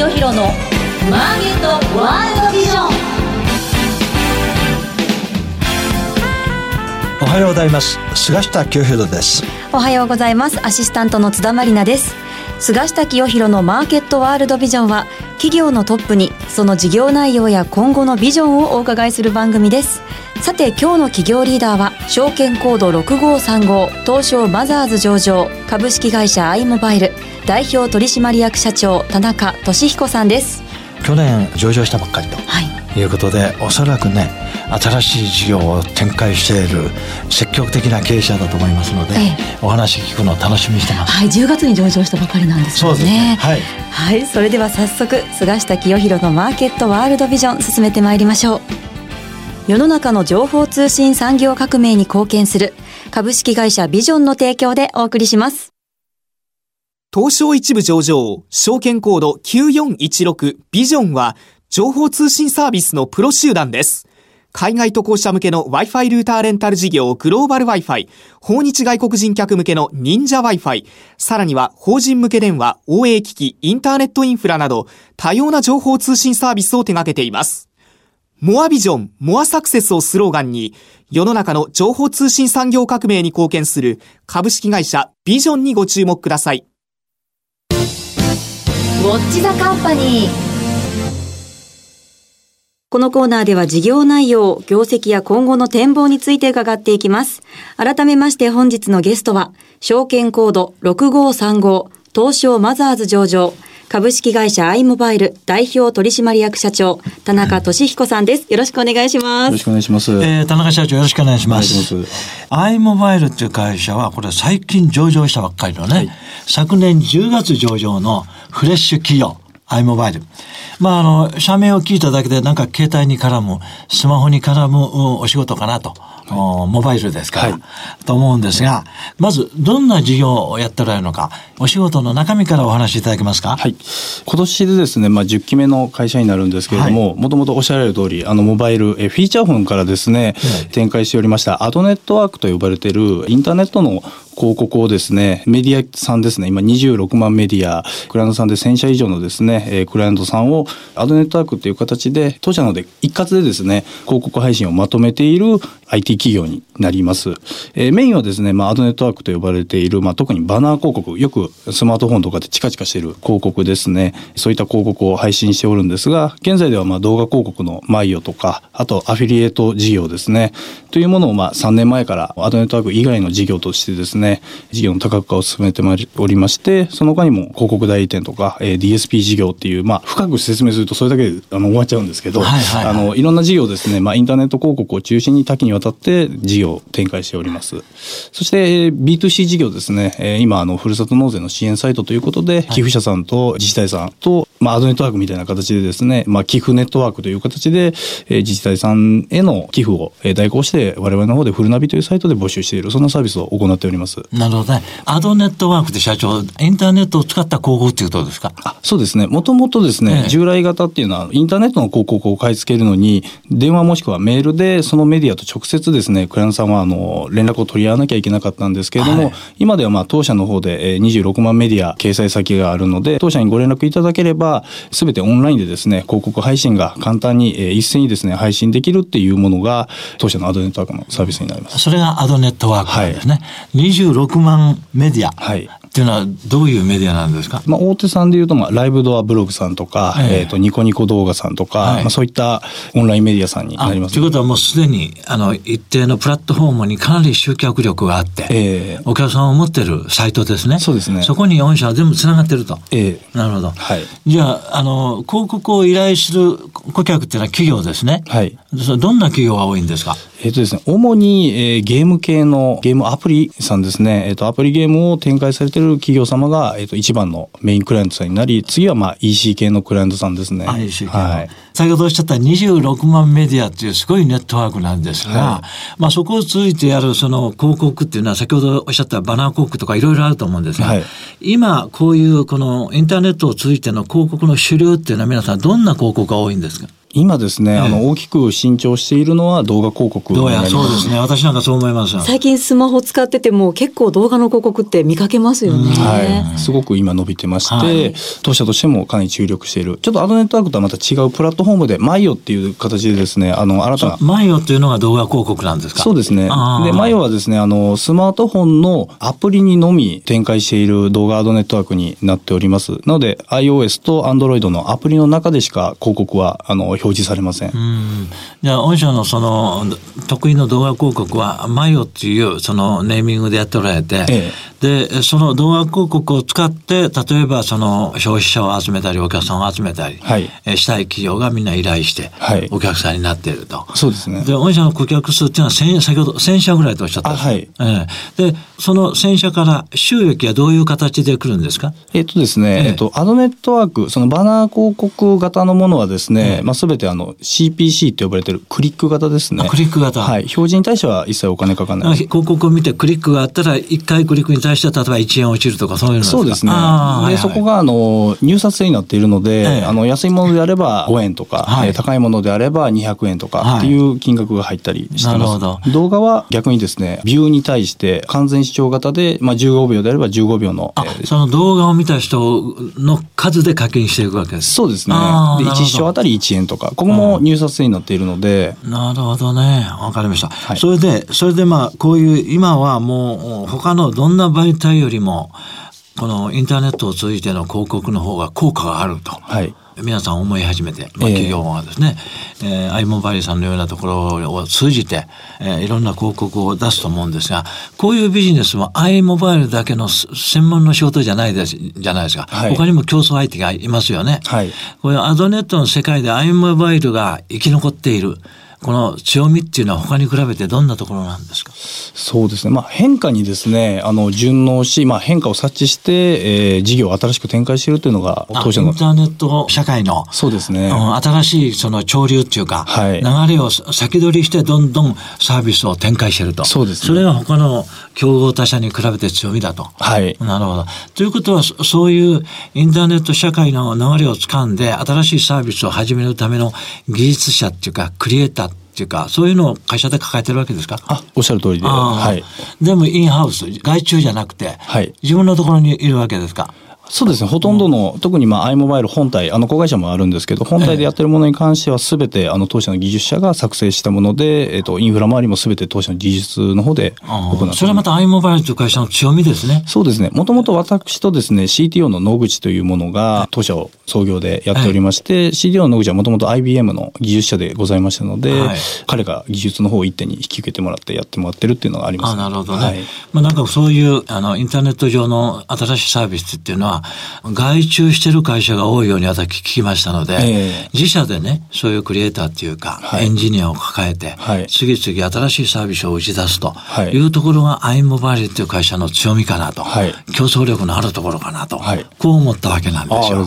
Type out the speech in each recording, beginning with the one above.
清弘のマーケットワールドビジョン。おはようございます。菅下清弘です。おはようございます。アシスタントの津田まりなです。菅下清弘のマーケットワールドビジョンは企業のトップにその事業内容や今後のビジョンをお伺いする番組です。さて今日の企業リーダーは証券コード6535東証マザーズ上場株式会社アイモバイル代表取締役社長田中俊彦さんです。去年上場したばっかりと、はい、いうことでおそらくね新しい事業を展開している積極的な経営者だと思いますので、ええ、お話聞くのを楽しみにしてます。はい10月に上場したばかりなんですよね。そうですね。はい、はい、それでは早速菅下清弘のマーケットワールドビジョン進めてまいりましょう。世の中の情報通信産業革命に貢献する株式会社ビジョンの提供でお送りします。東証一部上場、証券コード9416ビジョンは、情報通信サービスのプロ集団です。海外渡航者向けの Wi-Fi ルーターレンタル事業グローバル Wi-Fi、訪日外国人客向けの忍者 Wi-Fi、さらには法人向け電話、OA 機器、インターネットインフラなど、多様な情報通信サービスを手掛けています。モアビジョン、モアサクセスをスローガンに、世の中の情報通信産業革命に貢献する株式会社ビジョンにご注目ください。ウォッチザカンパニーこのコーナーでは事業内容、業績や今後の展望について伺っていきます。改めまして本日のゲストは、証券コード6535東証マザーズ上場、株式会社アイモバイル代表取締役社長、田中俊彦さんです。よろしくお願いします。よろしくお願いします。えー、田中社長よろしくお願いします。アイモバイルっていう会社は、これ最近上場したばっかりのね、はい、昨年10月上場のフレッシュ企業、アイモバイル。まあ、あの、社名を聞いただけでなんか携帯に絡む、スマホに絡むお仕事かなと。はい、モバイルですから、はい、と思うんですが、まず、どんな事業をやってられるのか、お仕事の中身からお話しいただけますか？はい。今年でですね、まあ、10期目の会社になるんですけれども、もともとおっしゃられる通り、あの、モバイル、えフィーチャーフォンからですね、はい、展開しておりました、アドネットワークと呼ばれているインターネットの広告をですね、メディアさんですね、今26万メディア、クライアントさんで1000社以上のですね、えクライアントさんをアドネットワークっていう形で、当社ので一括でですね、広告配信をまとめている IT 企業になります。えー、メインはですね、まあ、アドネットワークと呼ばれている、まあ、特にバナー広告、よくスマートフォンとかでチカチカしている広告ですね、そういった広告を配信しておるんですが、現在ではまあ動画広告のマイオとか、あとアフィリエイト事業ですね、というものをまあ3年前からアドネットワーク以外の事業としてですね、事業の多角化を進めておりまして、その他にも広告代理店とか、えー、DSP 事業っていう、まあ、深く説明するとそれだけであの終わっちゃうんですけど、はいはいはい、あのいろんな事業ですね、まあ、インターネット広告を中心に多岐にわたって事業を展開しております。そして、B2C 事業ですね、えー、今あのふるさと納税の支援サイトということで、寄付者さんと自治体さんと、まあ、アドネットワークみたいな形でですね、まあ、寄付ネットワークという形で、えー、自治体さんへの寄付を代行して我々の方でフルナビというサイトで募集しているそんなサービスを行っております。なるほどね。アドネットワークで社長、インターネットを使った広告っていうことですか？あそうですね。もともとですね、ええ、従来型っていうのはインターネットの広告を買い付けるのに電話もしくはメールでそのメディアと直接ですね、クライアントさんはあの連絡を取り合わなきゃいけなかったんですけれども、はい、今ではまあ当社の方で26万メディア掲載先があるので、当社にご連絡いただければ、すべてオンラインでですね、広告配信が簡単に一斉にですね、配信できるっていうものが当社のアドネットワークのサービスになります。それがアドネットワークですね。はい、26万メディア。はい。っていうのはどういうメディアなんですか、まあ、大手さんでいうと、まあ、ライブドアブログさんとか、えー、えーとニコニコ動画さんとか、はい、まあ、そういったオンラインメディアさんになります、ということはもうすでにあの一定のプラットフォームにかなり集客力があって、えー、お客さんを持ってるサイトですね。そうですね。そこに御社は全部つながってると、えー、なるほど、はい、じゃああの広告を依頼する顧客っていうのは企業ですね。はい。どんな企業が多いんですか？えっ、ー、とですね、主に、えー、ゲーム系のゲームアプリさんですね、えっ、ー、と、アプリゲームを展開されている企業様が、えっ、と、一番のメインクライアントさんになり、次はまあ EC 系のクライアントさんですね。EC 系はい。先ほどおっしゃった26万メディアっていうすごいネットワークなんですが、はい、まあそこを通じてやるその広告っていうのは先ほどおっしゃったバナー広告とかいろいろあると思うんですが、はい、今こういうこのインターネットを通じての広告の主流っていうのは皆さんどんな広告が多いんですか？今ですね、あの大きく伸長しているのは動画広告どうやそうですね。私なんかそう思います。最近スマホ使ってても結構動画の広告って見かけますよね、はい、すごく今伸びてまして、はい、当社としてもかなり注力している。ちょっとアドネットワークとはまた違うプラットフォームでマイオっていう形でですねあの新たなマイオっていうのが動画広告なんですか？そうですね。でマイオはですねあのスマートフォンのアプリにのみ展開している動画アドネットワークになっております。なので iOS と Android のアプリの中でしか広告はあの表示されません。じゃあ御社のその得意の動画広告はマイオっていうそのネーミングでやっておられて、ええ、でその動画広告を使って例えばその消費者を集めたりお客さんを集めたり、はい、したい企業がみんな依頼して、お客さんになっていると。そうですね。で御社の顧客数っていうのは千先ほど1000社ぐらいとおっしゃったんですはい、ええ、でその1000社から収益はどういう形で来るんですか？えっとですね、ええっと、アドネットワークそのバナー広告型のものはですね、えまあ、全てあの CPC と呼ばれてるクリック型ですね。クリック型。はい。表示に対しては一切お金かかんない。広告を見てクリックがあったら、1回クリックに対しては例えば1円落ちるとかそういうのそうですね。で、はいはい、そこがあの入札制になっているので、ええ、あの安いものであれば5円とか、はい、高いものであれば200円とかっていう金額が入ったりしてます。はい、動画は逆にですね、ビューに対して完全視聴型で、まあ、15秒であれば15秒の。えー、その動画を見た人の数で課金していくわけです。そうですね。で、1視聴あたり1円とか、ここも入札制になっているので。なるほどね。わかりました。はい、それで、それでまあ、こういう、今はもう、他のどんな媒体よりも、このインターネットを通じての広告の方が効果があると。はい。皆さん思い始めて、まあ、企業はですね、えー、アイモバイルさんのようなところを通じて、えー、いろんな広告を出すと思うんですが、こういうビジネスはアイモバイルだけの専門の仕事じゃないです、じゃないですか。はい、他にも競争相手がいますよね。はい。これアドネットの世界でアイモバイルが生き残っている。この強みっていうのは他に比べてどんなところなんですか？そうですね、まあ、変化にですねあの順応し、まあ、変化を察知して、えー、事業を新しく展開しているというのが当社のインターネット社会のそうですね、うん、新しいその潮流っていうか、はい、流れを先取りしてどんどんサービスを展開していると。そうです、ね、それが他の競合他社に比べて強みだと。はい、なるほど。ということはそういうインターネット社会の流れをつかんで新しいサービスを始めるための技術者っていうかクリエイターっていうか、そういうのを会社で抱えてるわけですか？あ、おっしゃる通りで。はい。でもインハウス、外注じゃなくて、はい、自分のところにいるわけですか？そうですね。ほとんどの、特にまあ i モバイル本体、あの子会社もあるんですけど、本体でやってるものに関してはすべてあの当社の技術者が作成したもので、えっ、と、インフラ周りもすべて当社の技術の方で行ってそれはまた i モバイルという会社の強みですね。そうですね。もともと私とですね、CTO の野口というものが当社を創業でやっておりまして、CTO の野口はもともと IBM の技術者でございましたので、はい、彼が技術の方を一手に引き受けてもらってやってもらってるっていうのがあります、ね、あなるほどね。はい、まあなんかそういうあのインターネット上の新しいサービスっていうのは、外外注してる会社が多いように私聞きましたので、えー、自社でね、そういうクリエイターっていうか、はい、エンジニアを抱えて、はい、次々新しいサービスを打ち出すとい。うところが、アイモバイルっていう会社の強みかなと、はい、競争力のあるところかなと、こう思ったわけなんですよ。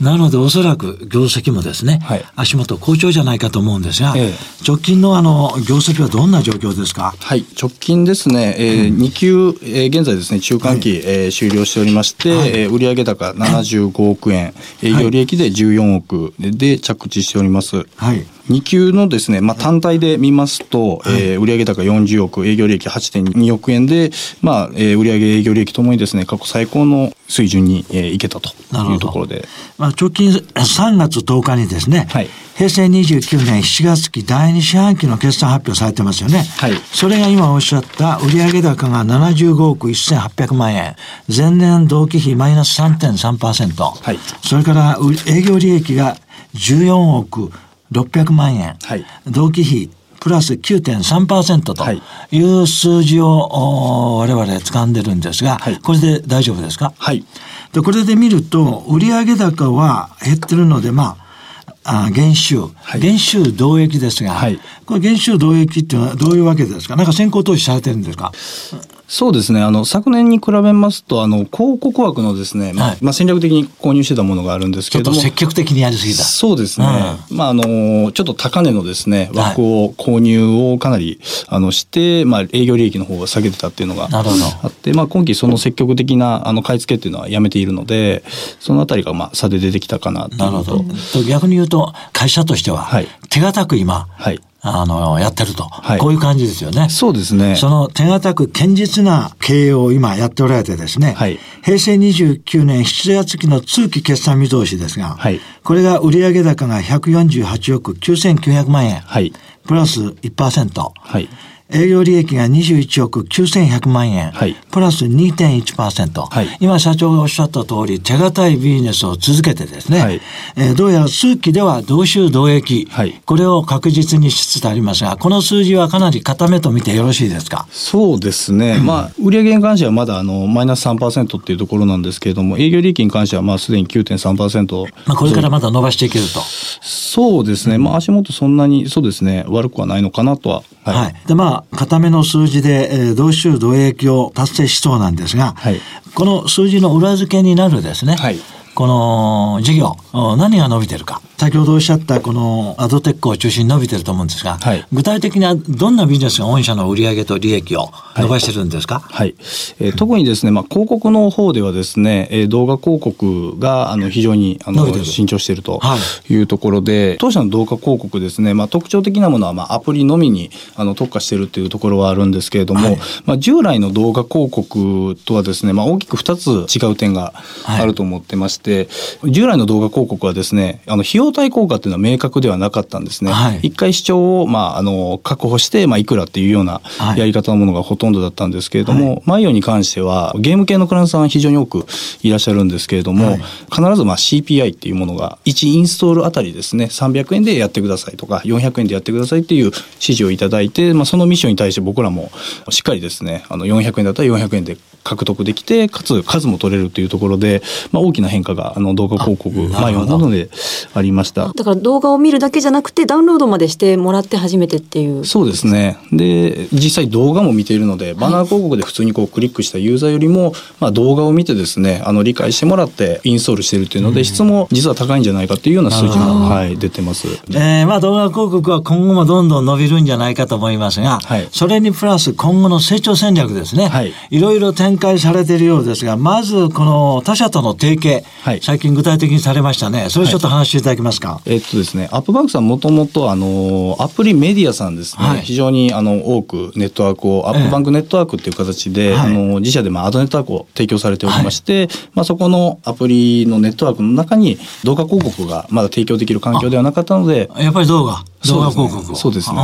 なので、おそらく業績もですね、足元好調じゃないかと思うんですが、えー、直近のあの、業績はどんな状況ですか？はい、直近ですね、えー、2級、えー、現在ですね、中間期、はい、えー、終了しておりまして、はい、えー、売上高70 75億円、営業利益で14億で着地しております。はい。2級のですね、まあ、単体で見ますと、はい、えー、売上高40億、営業利益8.2億円で、まあ、えー、売上営業利益ともにですね、過去最高の水準に、えー、いけたというところで。まあ、直近3月10日にですね、はい、平成29年7月期第2四半期の決算発表されてますよね。はい。それが今おっしゃった売上高が75億1800万円、前年同期比マイナス3.3%、はい。それから営業利益が14億600万円、はい、同期比プラス9.3%とい。う数字を我々掴んでるんですが、はい、これで大丈夫ですか？はい。で、これで見ると、売上高は減ってるので、まあ、あ減収、はい、減収同益ですが、はい、これ減収同益っていうのはどういうわけですか？なんか先行投資されてるんですか？そうですね。あの、昨年に比べますと、あの、広告枠のですね、まあ、はいまあ戦略的に購入してたものがあるんですちょっとけれども。積極的にやりすぎた。そうですね。まあ、あの、ちょっと高値のですね、枠を購入をかなり、あの、して、まあ、営業利益の方を下げてたっていうのがあって、まあ、今期その積極的な、あの、買い付けっていうのはやめているので、そのあたりが、まあ、差で出てきたかななる。ほど。と逆に言うと、会社としてははい、手堅く今、はい。あの、やってると、はいこういう感じですよね。そうですね。その手堅く堅実な経営を今やっておられてですね、はい平成29年7月期の通期決算見通しですが、はいこれが売上高が148億9900万円、はい。プラス1%、はい。営業利益が21億9100万円、はい。プラス2.1%、はい。今社長がおっしゃった通り手堅いビジネスを続けてですね、はい。えーどうやら数期では同収同益、はい。これを確実にしつつありますがこの数字はかなり固めと見てよろしいですか？そうですね、まあ、売上に関してはまだあのマイナス3%っていうところなんですけれども、営業利益に関してはまあすでに9.3%、まあ、これからまだ伸ばしていけると。そうですね、まあ、足元そんなにそうですね、悪くはないのかなとは。はい。で、まあ、固めの数字で、えー同収同益を達成しそうなんですが、はい。この数字の裏付けになるですね、はいこの事業、お何が伸びてるか。先ほどおっしゃったこのアドテックを中心に伸びてると思うんですが、はい。具体的にはどんなビジネスが御社の売上と利益を伸ばしてるんですか、はい。えー特にですね、まあ、広告の方ではですね、えー動画広告があの非常にあの伸長していると。はい。いうところで、当社の動画広告ですね、まあ、特徴的なものはまあアプリのみにあの特化しているというところはあるんですけれども、はい。まあ、従来の動画広告とはですね、まあ、大きく2つ違う点があると思ってまして、従来の動画広告はですねあの費用対効果っていうのは明確ではなかったんですね。はい。一回視聴を、まあ、あの確保して、まあ、いくらっていうようなはい。やり方のものがほとんどだったんですけれども、マイオに関してはゲーム系のクライアントさんは非常に多くいらっしゃるんですけれども、はい。必ずまあ CPI っていうものが1インストールあたりですね300円でやってくださいとか400円でやってくださいっていう指示をいただいて、まあ、そのミッションに対して僕らもしっかりですねあの400円だったら400円で獲得できてかつ数も取れるというところで、まあ、大きな変化があの動画広告あなマイるほどオの方でありました。だから動画を見るだけじゃなくてダウンロードまでしてもらって初めてっていう。そうですね。で、実際動画も見ているので、バナー広告で普通にこうクリックしたユーザーよりも、まあ動画を見てですね、あの理解してもらってインストールしているというので、質も実は高いんじゃないかっていうような数字なるほも、はい、出てます。えーまあ動画広告は今後もどんどん伸びるんじゃないかと思いますが、はいそれにプラス今後の成長戦略ですね、はいいろいろ展開されているようですが、まずこの他社との提携、はい。最近具体的にされましたね。それちょっと話していただけますか？えっとですね、アップバンクさんもともとあのアプリメディアさんですね、はい。非常にあの多くネットワークをアップバンクネットワークっていう形で、はい。あの自社でまあアドネットワークを提供されておりまして、まあそこのアプリのネットワークの中に動画広告がまだ提供できる環境ではなかったので、やっぱり動画、動画広告を。そうですね。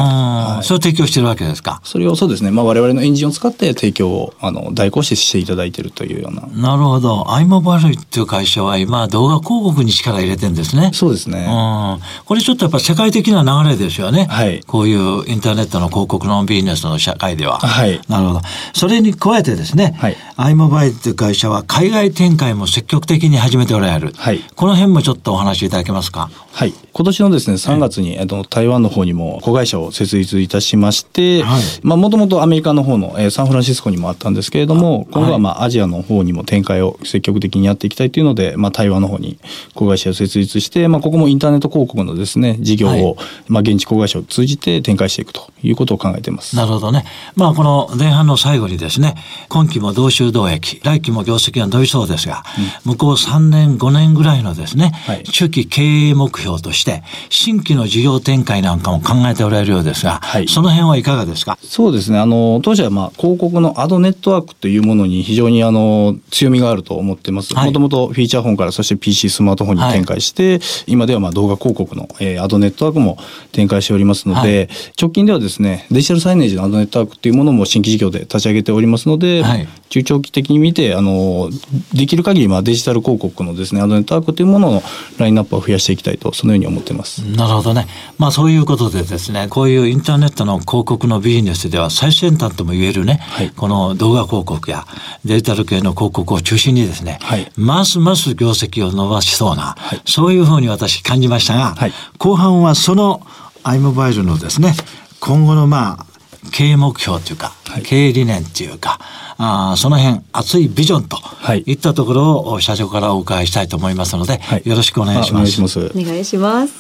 それを提供してるわけですか？それをそうですね、まあ、我々のエンジンを使って提供をあの代行してしていただいているというような。なるほど。アイモバイルっていう会社は今動画広告に力入れてるんですね。そうですね。うんこれちょっとやっぱ世界的な流れですよね。はいこういうインターネットの広告のビジネスの社会では。はいなるほど。それに加えてですね、はいアイモバイルという会社は海外展開も積極的に始めておられる。はいこの辺もちょっとお話しいただけますか？はい。今年のですね、3月に、えっと、台湾の方にも子会社を設立いたしまして、はいまあ、もともとアメリカの方の、えーサンフランシスコにもあったんですけれども、今後はまあ、アジアの方にも展開を積極的にやっていきたいというので、まあ、台湾の方に子会社を設立して、まあ、ここもインターネット広告のですね、事業を、はいまあ、現地子会社を通じて展開していくということを考えています。なるほどね。まあこの前半の最後にですね、今期も同収同益、来期も業績が伸びそうですが、向こう3年5年ぐらいのですね、はい中期経営目標として、新規の事業展開なんかも考えておられるようですが、はいその辺はいかがですか？そうですね。あの、当社はまあ、広告のアドネットワークというものに非常にあの、強みがあると思ってます。はいもともとフィーチャーフォンからそして PC スマートフォンに展開して、今ではまあ動画広告の、えーアドネットワークも展開しておりますので、は直近ではですね、デジタルサイネージのアドネットワークっていうものも新規事業で立ち上げておりますので、はい。中長期的に見て、あの、できる限りまあデジタル広告のですね、アドネットワークというもののラインナップを増やしていきたいと、そのように思ってます。なるほどね。まあそういうことでですね、こういうインターネットの広告のビジネスでは最先端とも言えるね、はい。この動画広告やデジタル系の広告を中心にですね、はい。ますます業績を伸ばしそうな、そういうふうに私感じましたが、はい。後半はその i モバイルのですね、今後のまあ経営目標というか、経営理念っていうか、あーその辺、熱いビジョンとはい。いったところを社長からお伺いしたいと思いますので、はい。よろしくお願いしあおます。願いします。お願いします。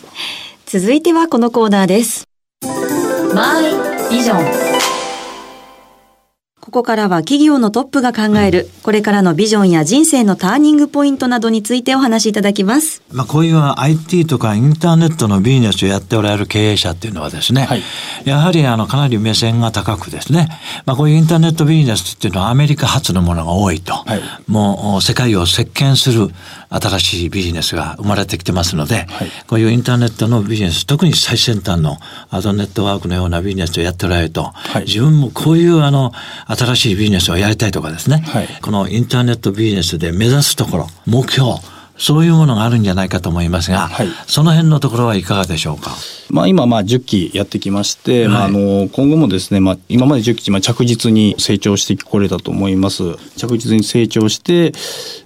続いてはこのコーナーです。マイビジョンここからは企業のトップが考える、これからのビジョンや人生のターニングポイントなどについてお話しいただきます。まあ、こういう IT とかインターネットのビジネスをやっておられる経営者っていうのはですね、はい。やはりあのかなり目線が高くですね、まあ、こういうインターネットビジネスっていうのはアメリカ発のものが多いと、はい。もう世界を席巻する新しいビジネスが生まれてきてますので、はい。こういうインターネットのビジネス特に最先端のアドネットワークのようなビジネスをやっておられると、はい。自分もこういうあの新しいビジネスをやりたいとかですね、はい。このインターネットビジネスで目指すところ目標そういうものがあるんじゃないかと思いますが、はい。その辺のところはいかがでしょうか？まあ、今まあ10期やってきまして、はい。まあ、あの今後もですね、まあ、今まで10期まあ着実に成長してこれたと思います。着実に成長して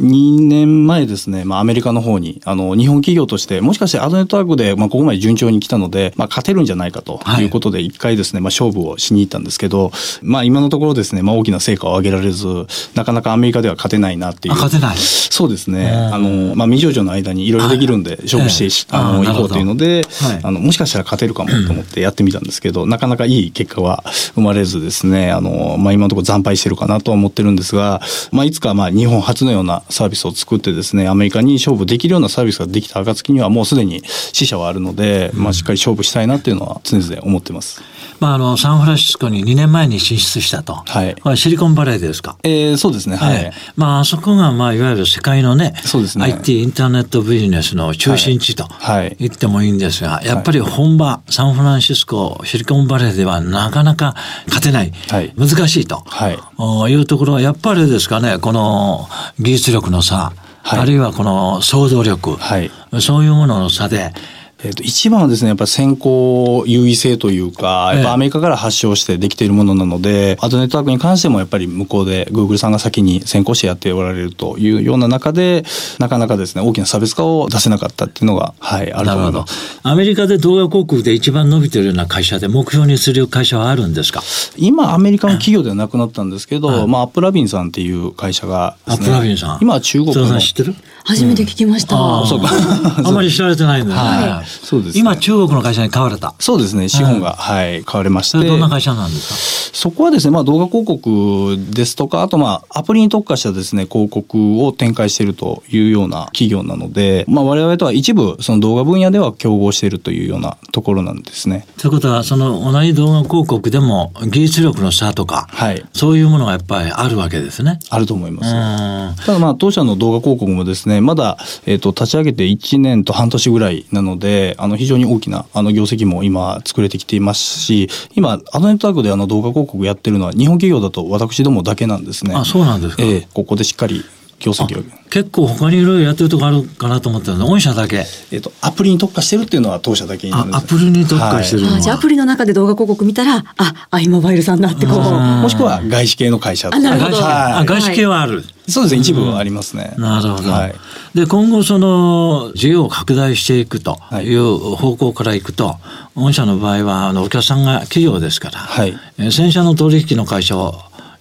2年前ですね、まあ、アメリカの方にあの日本企業としてもしかしてアドネットワークでまあここまで順調に来たので、まあ、勝てるんじゃないかとい。うことで一回ですね、まあ、勝負をしに行ったんですけど、まあ、今のところですね、まあ、大きな成果を上げられずなかなかアメリカでは勝てないなっていう。あ勝てない。そうですね。うん。あの、まあ、未上場の間にいろいろできるんで、勝負してし、ええ。あの、行こうというので、はい。あの、もしかしたら勝てるかもと思ってやってみたんですけど、なかなかいい結果は生まれずですね、あの、まあ、今のところ惨敗してるかなとは思ってるんですが、まあ、いつか、まあ、日本初のようなサービスを作ってですね、アメリカに勝負できるようなサービスができた暁には、もうすでに死者はあるので、まあ、しっかり勝負したいなっていうのは常々思ってます。まあ、あのサンフランシスコに2年前に進出したと、はい。シリコンバレーですか？えー、そうですね、はい。ええ。まあ、あそこが、まあ、いわゆる世界のね、そうですね。IT、インターネットビジネスの中心地とはい。言ってもいいんですが、やっぱり本場、サンフランシスコ、シリコンバレーではなかなか勝てない、はい。難しいと、はい。おいうところは、やっぱりですかね、この技術力の差、はい。あるいはこの想像力、はい。そういうものの差で、えー、と一番はですねやっぱり先行優位性というかやっぱアメリカから発祥してできているものなので、アドネットワークに関してもやっぱり向こうで Google さんが先に先行してやっておられるというような中でなかなかですね大きな差別化を出せなかったっていうのが、はい、あるとなるほど思います。。アメリカで動画広告で一番伸びてるような会社で目標にする会社はあるんですか？今アメリカの企業ではなくなったんですけど、まあ、 AppLovin さんっていう会社がね、 AppLovin さん。今は中国のん知ってる？初めて聞きました。ああ、そうか。あんまり知られてないんだよね。はいそうですね今、中国の会社に買われた。そうですね資本が、はい、買われましてどんな会社なんですそこはですね、まあ、動画広告ですとか、あとまあアプリに特化したですね広告を展開しているというような企業なので、まあ、我々とは一部その動画分野では競合しているというようなところなんですね。かということは、その同じ動画広告でも技術力の差とか、はいそういうものがやっぱりあるわけですね。あると思います。うんただまあ当社の動画広告もですねまだ、えー、と立ち上げて1年と半年ぐらいなのであの非常に大きなあの業績も今作れてきていますし今アドネットワークであの動画広告やってるのは日本企業だと私どもだけなんですね。あ、そうなんですか。ええここでしっかり業績を。結構他にいろいろやってるとこあるかなと思ったので、御社だけ。えっと、アプリに特化してるっていうのは当社だけになるん、ですあアプリに特化してるのは。あじゃあアプリの中で動画広告見たら、あ、アイモバイルさんだってこう。もしくは外資系の会社あなるほど外資系はいあ外資系はある。そうですね一部はありますね、なるほど。はいで、今後その事業を拡大していくとはいいう方向からいくと、御社の場合はあのお客さんが企業ですから、はいえー1000社の取引の会社を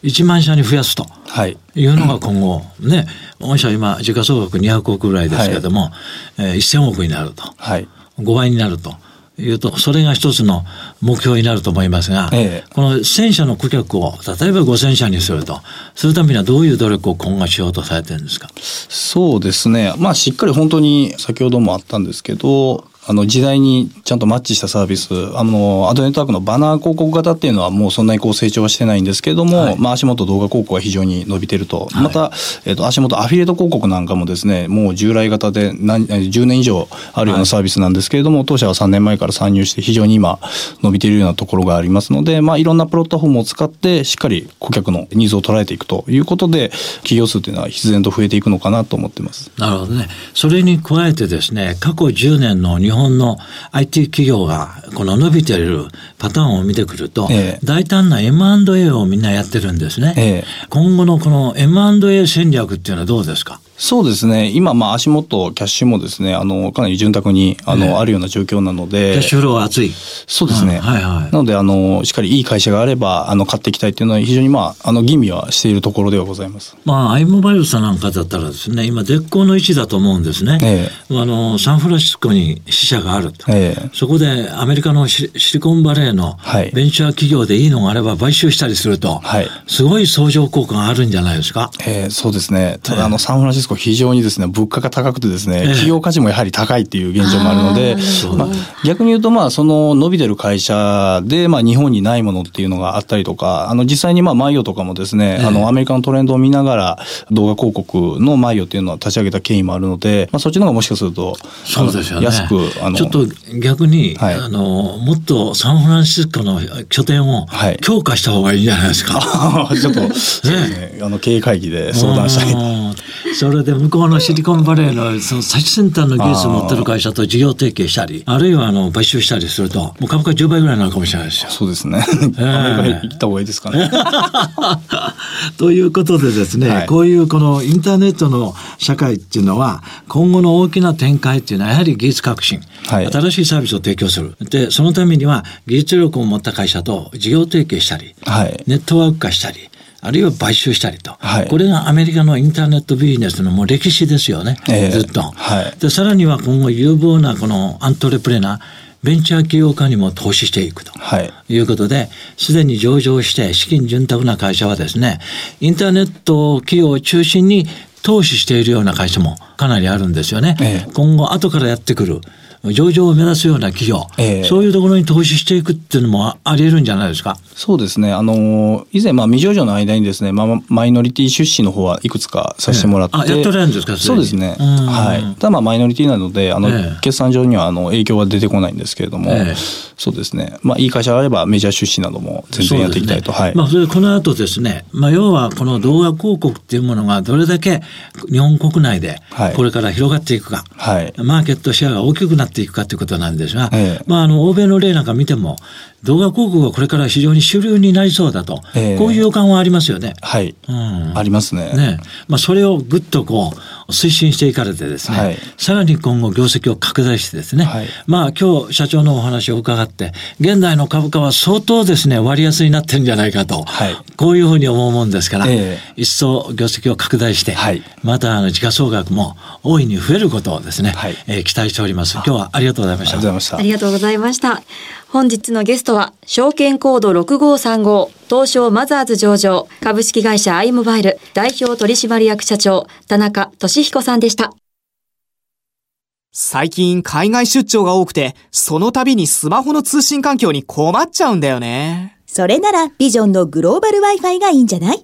1万社に増やすと。はい。いうのが今後、ね、御社今、時価総額200億ぐらいですけれども、えー1000億になると。はい。5倍になるというと、それが一つの目標になると思いますが、ええ。この1000社の顧客を、例えば5000社にすると、するためにはどういう努力を今後しようとされてるんですか？そうですね。まあしっかり本当に先ほどもあったんですけどあの時代にちゃんとマッチしたサービスあのアドネットワークのバナー広告型っていうのはもうそんなにこう成長はしてないんですけども、はいまあ足元動画広告は非常に伸びてると、はいまた、えっと足元アフィリエイト広告なんかもですねもう従来型で何10年以上あるようなサービスなんですけれども、当社は3年前から参入して非常に今伸びているようなところがありますので、まあ、いろんなプラットフォームを使ってしっかり顧客のニーズを捉えていくということで企業数というのは必然と増えていくのかなと思ってます。なるほどね。それに加えてですね、過去10年の日本の IT 企業がこの伸びているパターンを見てくると、ええ。大胆な M&A をみんなやってるんですね。ええ。今後のこの M&A 戦略っていうのはどうですか？そうですね。今、まあ、足元、キャッシュもですね、あの、かなり潤沢に、あの、あるような状況なので。キャッシュフローは熱い。そうですね。はいはい。なので、あの、しっかりいい会社があれば、あの、買っていきたいっていうのは、非常に、まあ、あの、吟味はしているところではございます。まあ、アイモバイルさんなんかだったらですね、今、絶好の位置だと思うんですね。ええ、あの、サンフランシスコに支社があると。ええ、そこで、アメリカのシリコンバレーのベンチャー企業でいいのがあれば買収したりすると、はい、すごい相乗効果があるんじゃないですか。ええ、そうですね。ただ、あの、サンフランシスコ非常にですね、物価が高くてですね、企業価値もやはり高いっていう現状もあるので、まあ、逆に言うと、まあ、その伸びてる会社で、まあ、日本にないものっていうのがあったりとか、あの、実際に、まあ、マイオとかもですね、あの、アメリカのトレンドを見ながら、動画広告のマイオっていうのは立ち上げた経緯もあるので、まあ、そっちの方がもしかすると、そうですよね。安く、あの、ちょっと逆に、はい、あの、もっとサンフランシスコの拠点を強化した方がいいんじゃないですか。はい、ちょっと、ね、あの、経営会議で相談したい。それで向こうのシリコンバレーのその最先端の技術を持ってる会社と事業提携したり、あるいはあの買収したりすると、もう株価10倍ぐらいになるかもしれないですよ。そうですね。アメリカ行った方がいいですかね。ということでですね、はい、こういうこのインターネットの社会っていうのは、今後の大きな展開っていうのはやはり技術革新、はい、新しいサービスを提供する。で、そのためには技術力を持った会社と事業提携したり、はい、ネットワーク化したり、あるいは買収したりと、はい、これがアメリカのインターネットビジネスのもう歴史ですよね、えー、ずっと、はい、で。さらには今後有望なこのアントレプレナー、ベンチャー企業家にも投資していくと。い。うことで、す、で、に上場して資金潤沢な会社はですね、インターネット企業を中心に投資しているような会社もかなりあるんですよね。えー、今後後からやってくる上場を目指すような企業、えー、そういうところに投資していくっていうのもあり得るんじゃないですか？そうですね。あの、以前、まあ、未上場の間にですね、まあ、マイノリティ出資の方はいくつかさせてもらって。えー、あ、やってるんですかそうですね。はい。ただ、まあ、マイノリティなので、あの、えー、決算上には、あの、影響は出てこないんですけれども、えー、そうですね。まあ、いい会社があれば、メジャー出資なども全然やっていきたいと。ね、はい。まあ、それこの後ですね、まあ、要は、この動画広告っていうものがどれだけ日本国内で、これから広がっていくか、はい、マーケットシェアが大きくなっていくかということなんんですが、ええ、まあ、あの欧米の例なんか見ても動画広告がこれから非常に主流になりそうだと、え、こういう予感はありますよね。はい、うん、ありますね。ね。まあ、それをぐっとこう推進していかれてですね、はい、さらに今後業績を拡大してですね、はい、まあ今日社長のお話を伺って現在の株価は相当ですね割安になってるんじゃないかと、はい、こういうふうに思うもんですから、一層業績を拡大して、はい、またあの時価総額も大いに増えることをですね、はい。えー、期待しております。今日はありがとうございました。ありがとうございました。本日のゲストは、証券コード6535、東証マザーズ上場、株式会社アイモバイル、代表取締役社長、田中俊彦さんでした。最近海外出張が多くて、その度にスマホの通信環境に困っちゃうんだよね。それなら、ビジョンのグローバル Wi-Fi がいいんじゃない？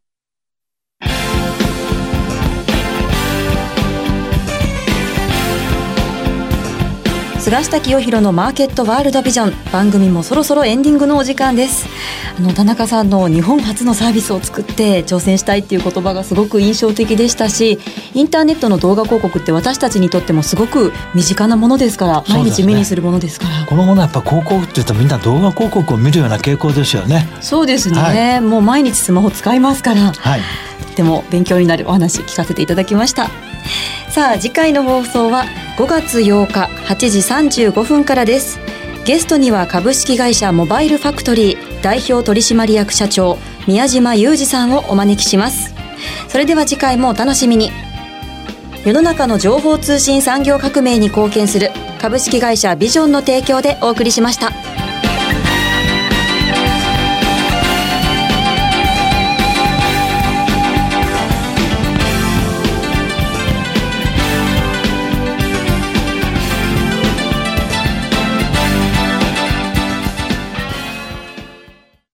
菅下清弘のマーケットワールドビジョン。番組もそろそろエンディングのお時間です。あの田中さんの日本初のサービスを作って挑戦したいっていう言葉がすごく印象的でしたしインターネットの動画広告って私たちにとってもすごく身近なものですから毎日目にするものですから、ね、このものはやっぱ広告っていうとみんな動画広告を見るような傾向ですよね。そうですね、はい、もう毎日スマホ使いますから、はい、とても勉強になるお話聞かせていただきましたさあ次回の放送は5月8日8時35分からです。ゲストには株式会社モバイルファクトリー代表取締役社長宮島裕二さんをお招きします。それでは次回もお楽しみに。世の中の情報通信産業革命に貢献する株式会社ビジョンの提供でお送りしました。